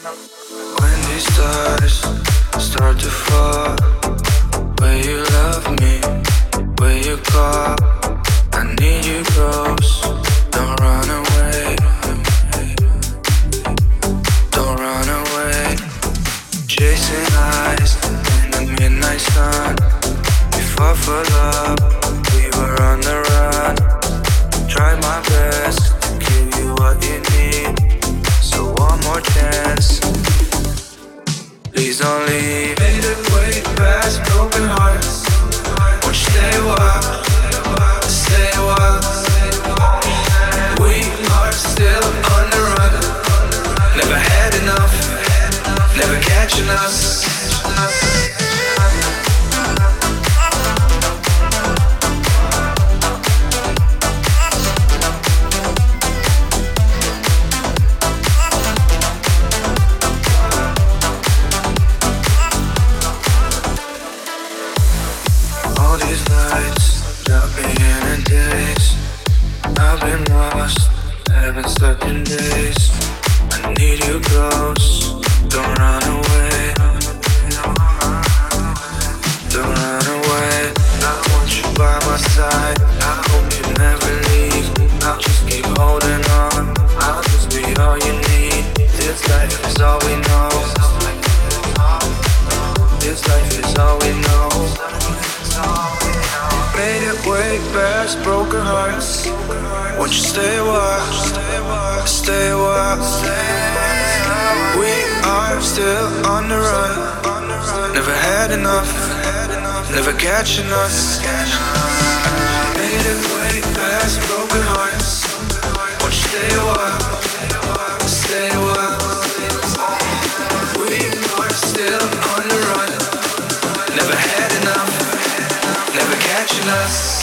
When these stars start to fall, will you love me? Will you call? I need you close. Don't run away. Don't run away. Chasing in the midnight sun. We fought for love. We were on the run. Tried my best to give you what you need. I've been lost, haven't slept in days. I need you close, big beds, broken hearts. Won't you stay a while? Stay a while. We are still on the run. Never had enough. Never catching us. Made it way past broken hearts. Won't you stay a while? Stay a while. We are still on the run. Never had enough. Never catching us.